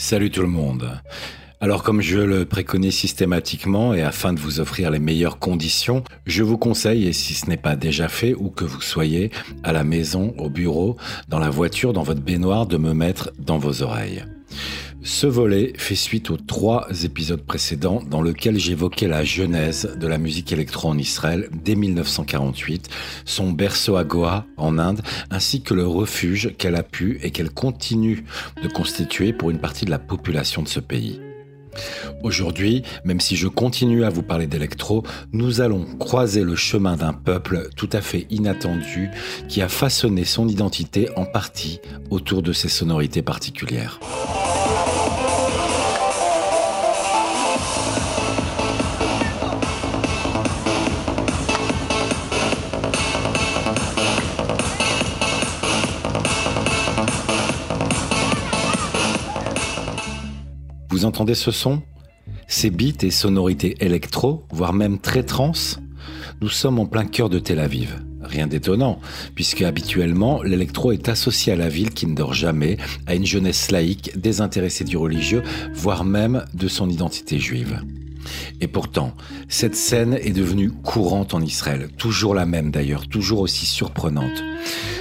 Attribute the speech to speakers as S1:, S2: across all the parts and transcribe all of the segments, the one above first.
S1: Salut tout le monde. Alors comme je le préconise systématiquement et afin de vous offrir les meilleures conditions, je vous conseille, et si ce n'est pas déjà fait, ou que vous soyez à la maison, au bureau, dans la voiture, dans votre baignoire, de me mettre dans vos oreilles. Ce volet fait suite aux trois épisodes précédents dans lesquels j'évoquais la genèse de la musique électro en Israël dès 1948, son berceau à Goa en Inde, ainsi que le refuge qu'elle a pu et qu'elle continue de constituer pour une partie de la population de ce pays. Aujourd'hui, même si je continue à vous parler d'électro, nous allons croiser le chemin d'un peuple tout à fait inattendu qui a façonné son identité en partie autour de ses sonorités particulières. Vous entendez ce son? Ces beats et sonorités électro, voire même très trans Nous sommes en plein cœur de Tel Aviv. Rien d'étonnant, puisque habituellement, l'électro est associé à la ville qui ne dort jamais, à une jeunesse laïque, désintéressée du religieux, voire même de son identité juive. Et pourtant, cette scène est devenue courante en Israël, toujours la même d'ailleurs, toujours aussi surprenante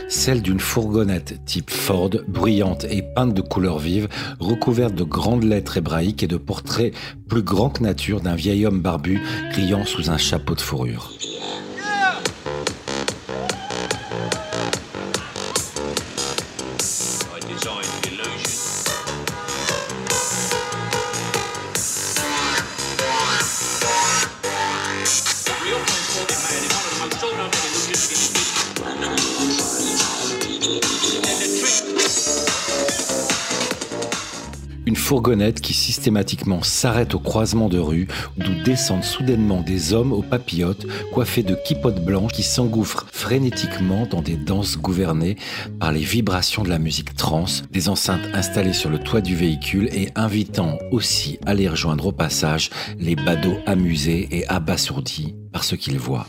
S1: celle d'une fourgonnette type Ford, bruyante et peinte de couleurs vives, recouverte de grandes lettres hébraïques et de portraits plus grands que nature d'un vieil homme barbu criant sous un chapeau de fourrure. Une fourgonnette qui systématiquement s'arrête au croisement de rue, d'où descendent soudainement des hommes aux papillotes, coiffés de kippotes blancs qui s'engouffrent frénétiquement dans des danses gouvernées par les vibrations de la musique trans, des enceintes installées sur le toit du véhicule et invitant aussi à les rejoindre au passage les badauds amusés et abasourdis par ce qu'ils voient.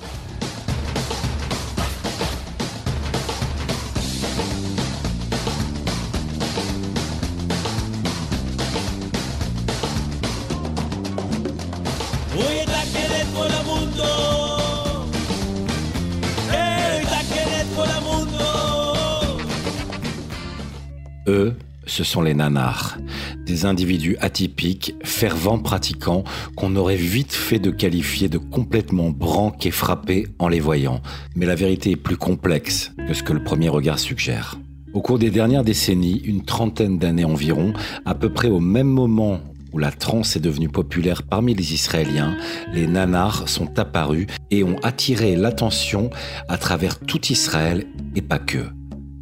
S1: Eux, ce sont les nanars, des individus atypiques, fervents pratiquants qu'on aurait vite fait de qualifier de complètement branques et frappés en les voyant. Mais la vérité est plus complexe que ce que le premier regard suggère. Au cours des dernières décennies, une trentaine d'années environ, à peu près au même moment où la trance est devenue populaire parmi les Israéliens, les nanars sont apparus et ont attiré l'attention à travers tout Israël et pas que.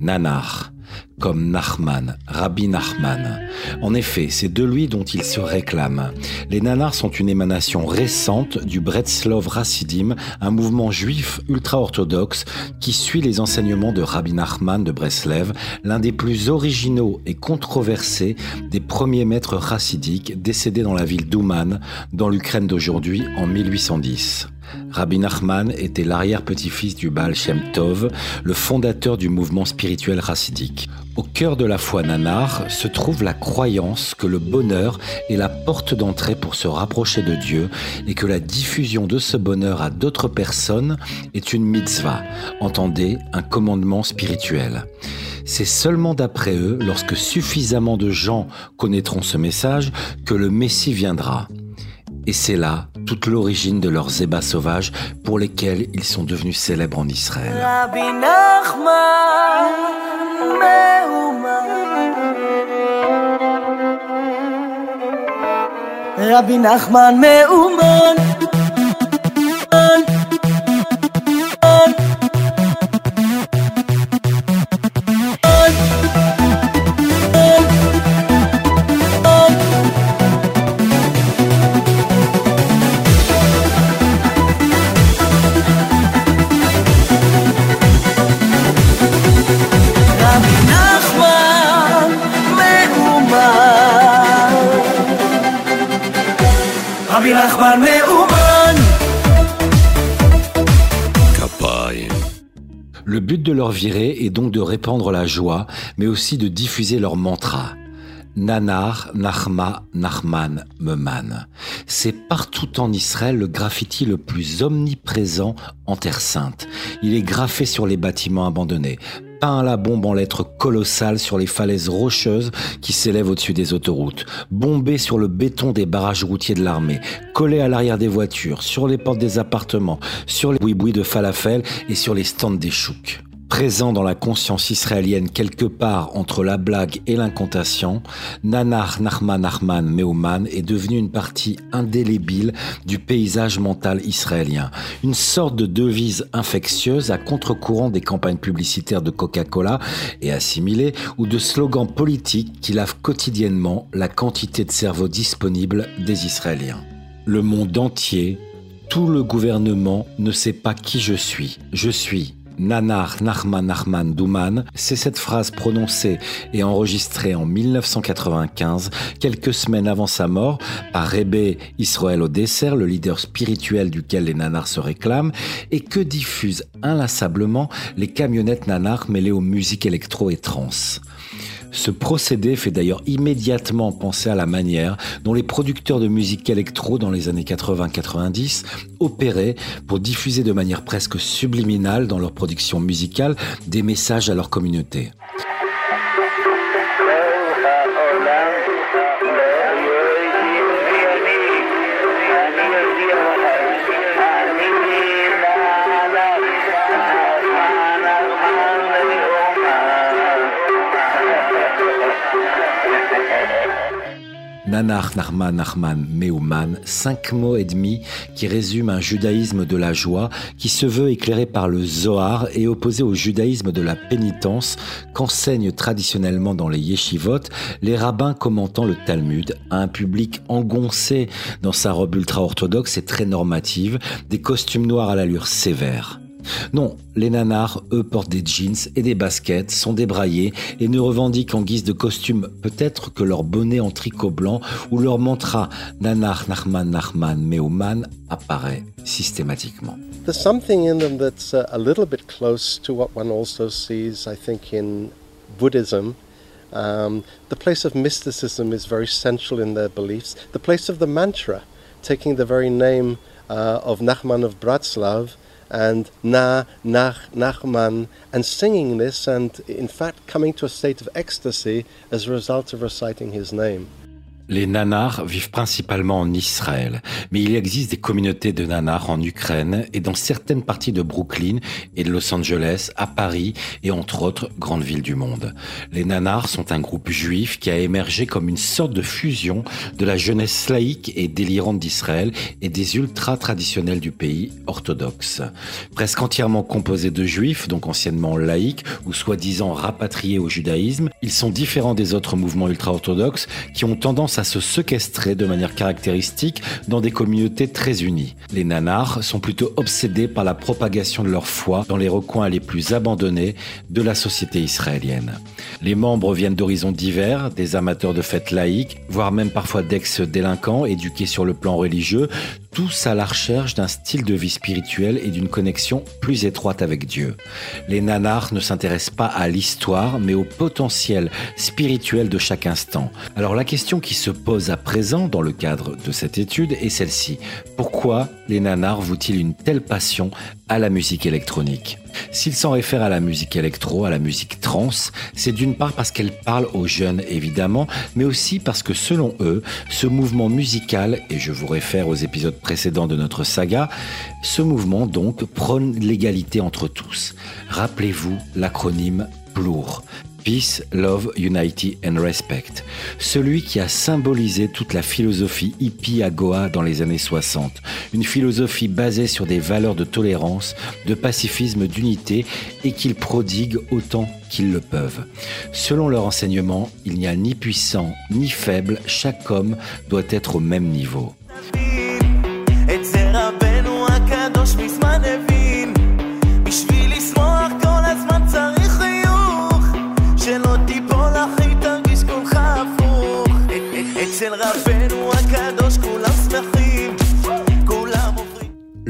S1: Nanar, comme Nachman, Rabbi Nachman. En effet, c'est de lui dont il se réclame. Les nanars sont une émanation récente du Bretzlov Rassidim, un mouvement juif ultra-orthodoxe qui suit les enseignements de Rabbi Nachman de Breslev, l'un des plus originaux et controversés des premiers maîtres chassidiques décédés dans la ville d'Ouman, dans l'Ukraine d'aujourd'hui, en 1810. Rabbi Nachman était l'arrière-petit-fils du Baal Shem Tov, le fondateur du mouvement spirituel chassidique. Au cœur de la foi nanar se trouve la croyance que le bonheur est la porte d'entrée pour se rapprocher de Dieu et que la diffusion de ce bonheur à d'autres personnes est une mitzvah, entendez, un commandement spirituel. C'est seulement d'après eux, lorsque suffisamment de gens connaîtront ce message, que le Messie viendra. Et c'est là toute l'origine de leurs ébats sauvages pour lesquels ils sont devenus célèbres en Israël. Le but de leur virée est donc de répandre la joie, mais aussi de diffuser leur mantra. Nanar, Nachma, Nachman, Meman. C'est partout en Israël le graffiti le plus omniprésent en Terre Sainte. Il est graffé sur les bâtiments abandonnés, à la bombe en lettres colossales sur les falaises rocheuses qui s'élèvent au-dessus des autoroutes, bombé sur le béton des barrages routiers de l'armée, collé à l'arrière des voitures, sur les portes des appartements, sur les bouis de falafel et sur les stands des chouks. Présent dans la conscience israélienne quelque part entre la blague et l'incantation, Nanar Nachman Nachman Meouman est devenu une partie indélébile du paysage mental israélien. Une sorte de devise infectieuse à contre-courant des campagnes publicitaires de Coca-Cola et assimilée ou de slogans politiques qui lavent quotidiennement la quantité de cerveau disponible des Israéliens. Le monde entier, tout le gouvernement ne sait pas qui je suis. Je suis Nanar Nachman Nachman Douman, c'est cette phrase prononcée et enregistrée en 1995, quelques semaines avant sa mort, par Rebbe Israël Odesser, le leader spirituel duquel les nanars se réclament, et que diffusent inlassablement les camionnettes nanars mêlées aux musiques électro et trans. Ce procédé fait d'ailleurs immédiatement penser à la manière dont les producteurs de musique électro dans les années 80-90 opéraient pour diffuser de manière presque subliminale dans leur production musicale des messages à leur communauté. Nanar Narman Narman Meuman, cinq mots et demi qui résument un judaïsme de la joie qui se veut éclairé par le Zohar et opposé au judaïsme de la pénitence qu'enseignent traditionnellement dans les yeshivot les rabbins commentant le Talmud à un public engoncé dans sa robe ultra-orthodoxe et très normative, des costumes noirs à l'allure sévère. Non, les nanars, eux, portent des jeans et des baskets, sont débraillés et ne revendiquent en guise de costume peut-être que leur bonnet en tricot blanc ou leur mantra Nanar, Nachman, Nachman, Meoman apparaît systématiquement.
S2: There's something in them that's uh, a little bit close to what one also sees, I think, in Buddhism. Um, the place of mysticism is very central in their beliefs. The place of the mantra, taking the very name uh, of Nachman of Bratslav, and Na, Nach, Nachman, and singing this, and in fact coming to a state of ecstasy as a result of reciting his name.
S1: Les nanars vivent principalement en Israël, mais il existe des communautés de nanars en Ukraine et dans certaines parties de Brooklyn et de Los Angeles, à Paris et entre autres grandes villes du monde. Les nanars sont un groupe juif qui a émergé comme une sorte de fusion de la jeunesse laïque et délirante d'Israël et des ultra traditionnels du pays orthodoxe. Presque entièrement composés de juifs, donc anciennement laïcs ou soi-disant rapatriés au judaïsme, ils sont différents des autres mouvements ultra-orthodoxes qui ont tendance à se séquestrer de manière caractéristique dans des communautés très unies. Les nanars sont plutôt obsédés par la propagation de leur foi dans les recoins les plus abandonnés de la société israélienne. Les membres viennent d'horizons divers, des amateurs de fêtes laïques, voire même parfois d'ex-délinquants éduqués sur le plan religieux, tous à la recherche d'un style de vie spirituel et d'une connexion plus étroite avec Dieu. Les nanars ne s'intéressent pas à l'histoire, mais au potentiel spirituel de chaque instant. Alors la question qui se pose à présent dans le cadre de cette étude est celle-ci. Pourquoi les nanars vouent-ils une telle passion à la musique électronique? S'ils s'en réfèrent à la musique électro, à la musique trans, c'est d'une part parce qu'elle parle aux jeunes évidemment, mais aussi parce que selon eux, ce mouvement musical, et je vous réfère aux épisodes de notre saga, ce mouvement donc prône l'égalité entre tous. Rappelez-vous l'acronyme PLOUR, Peace, Love, Unity and Respect. Celui qui a symbolisé toute la philosophie hippie à Goa dans les années 60. Une philosophie basée sur des valeurs de tolérance, de pacifisme, d'unité et qu'ils prodiguent autant qu'ils le peuvent. Selon leur enseignement, il n'y a ni puissant ni faible, chaque homme doit être au même niveau.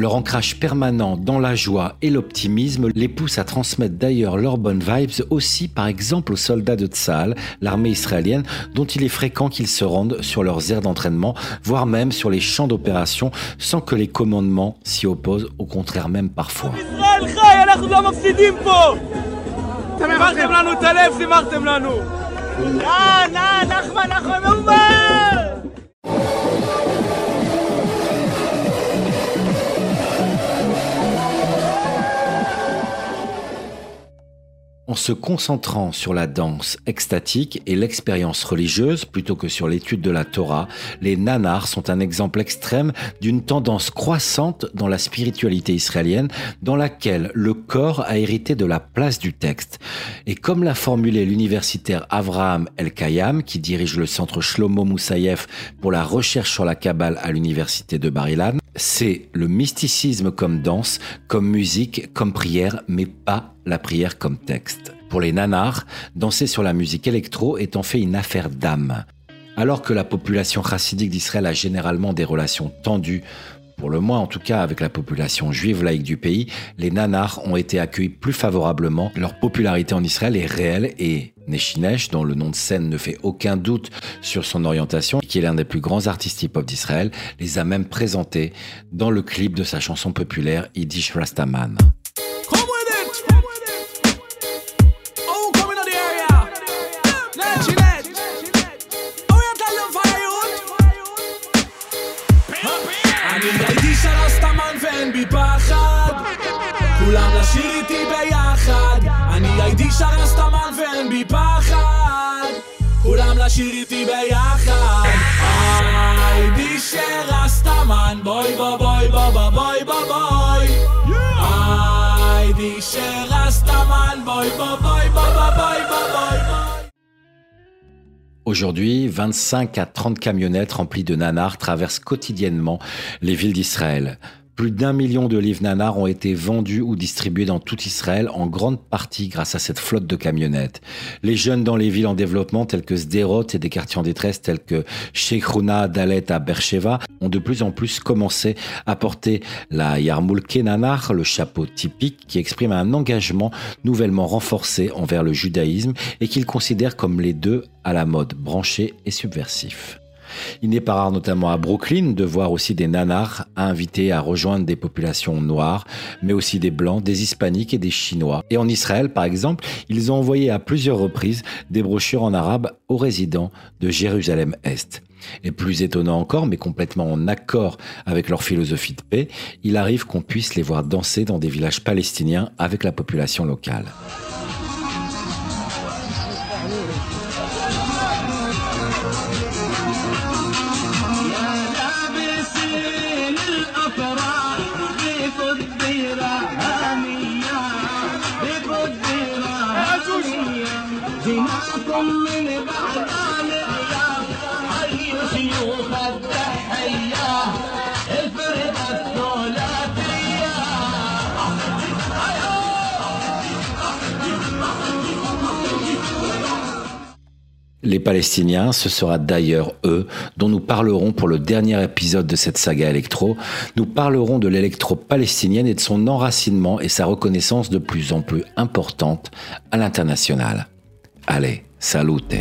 S1: Leur ancrage permanent dans la joie et l'optimisme. Les pousse à transmettre d'ailleurs leurs bonnes vibes aussi par exemple aux soldats de Tzal, l'armée israélienne, dont il est fréquent qu'ils se rendent sur leurs aires d'entraînement, voire même sur les champs d'opération, sans que les commandements s'y opposent, au contraire même parfois. En se concentrant sur la danse extatique et l'expérience religieuse plutôt que sur l'étude de la Torah, les nanars sont un exemple extrême d'une tendance croissante dans la spiritualité israélienne dans laquelle le corps a hérité de la place du texte. Et comme l'a formulé l'universitaire Avraham El-Kayam, qui dirige le centre Shlomo Moussaïef pour la recherche sur la Kabbale à l'université de Bar-Ilan, c'est le mysticisme comme danse, comme musique, comme prière, mais pas la prière comme texte. Pour les nanars, danser sur la musique électro est en fait une affaire d'âme. Alors que la population chassidique d'Israël a généralement des relations tendues, pour le moins en tout cas avec la population juive laïque du pays, les nanars ont été accueillis plus favorablement. Leur popularité en Israël est réelle et Neshinesh, dont le nom de scène ne fait aucun doute sur son orientation, qui est l'un des plus grands artistes hip-hop d'Israël, les a même présentés dans le clip de sa chanson populaire Yiddish Rastaman. Aujourd'hui, 25 à 30 camionnettes remplies de nanars traversent quotidiennement les villes d'Israël. Plus d'un million de livres nanars ont été vendus ou distribués dans tout Israël, en grande partie grâce à cette flotte de camionnettes. Les jeunes dans les villes en développement, telles que Sderot et des quartiers en détresse, tels que Sheikhuna, Dalet à Bercheva, ont de plus en plus commencé à porter la Yarmulke nanar, le chapeau typique qui exprime un engagement nouvellement renforcé envers le judaïsme et qu'ils considèrent comme les deux à la mode branché et subversif. Il n'est pas rare, notamment à Brooklyn, de voir aussi des nanars invités à rejoindre des populations noires, mais aussi des blancs, des hispaniques et des chinois. Et en Israël, par exemple, ils ont envoyé à plusieurs reprises des brochures en arabe aux résidents de Jérusalem-Est. Et plus étonnant encore, mais complètement en accord avec leur philosophie de paix, il arrive qu'on puisse les voir danser dans des villages palestiniens avec la population locale. Les Palestiniens, ce sera d'ailleurs eux dont nous parlerons pour le dernier épisode de cette saga électro. Nous parlerons de l'électro palestinienne et de son enracinement et sa reconnaissance de plus en plus importante à l'international. Allez, salute